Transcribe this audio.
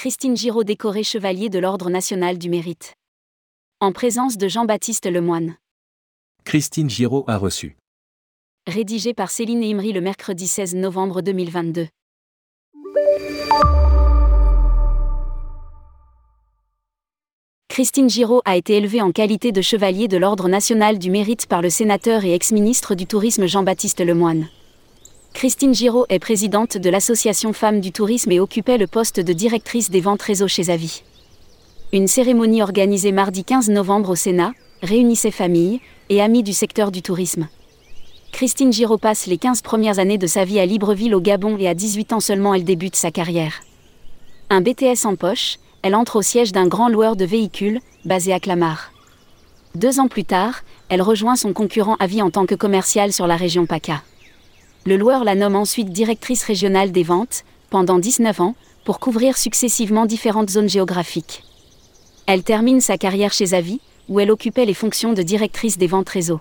Christine Giraud décorée chevalier de l'Ordre national du mérite. En présence de Jean-Baptiste Lemoine. Christine Giraud a reçu. Rédigé par Céline Imri le mercredi 16 novembre 2022. Christine Giraud a été élevée en qualité de chevalier de l'Ordre national du mérite par le sénateur et ex-ministre du Tourisme Jean-Baptiste Lemoine. Christine Giraud est présidente de l'Association Femmes du Tourisme et occupait le poste de directrice des ventes réseau chez Avis. Une cérémonie organisée mardi 15 novembre au Sénat réunissait familles et amis du secteur du tourisme. Christine Giraud passe les 15 premières années de sa vie à Libreville au Gabon et à 18 ans seulement elle débute sa carrière. Un BTS en poche, elle entre au siège d'un grand loueur de véhicules, basé à Clamart. Deux ans plus tard, elle rejoint son concurrent Avis en tant que commerciale sur la région PACA. Le loueur la nomme ensuite directrice régionale des ventes, pendant 19 ans, pour couvrir successivement différentes zones géographiques. Elle termine sa carrière chez Avis, où elle occupait les fonctions de directrice des ventes réseau.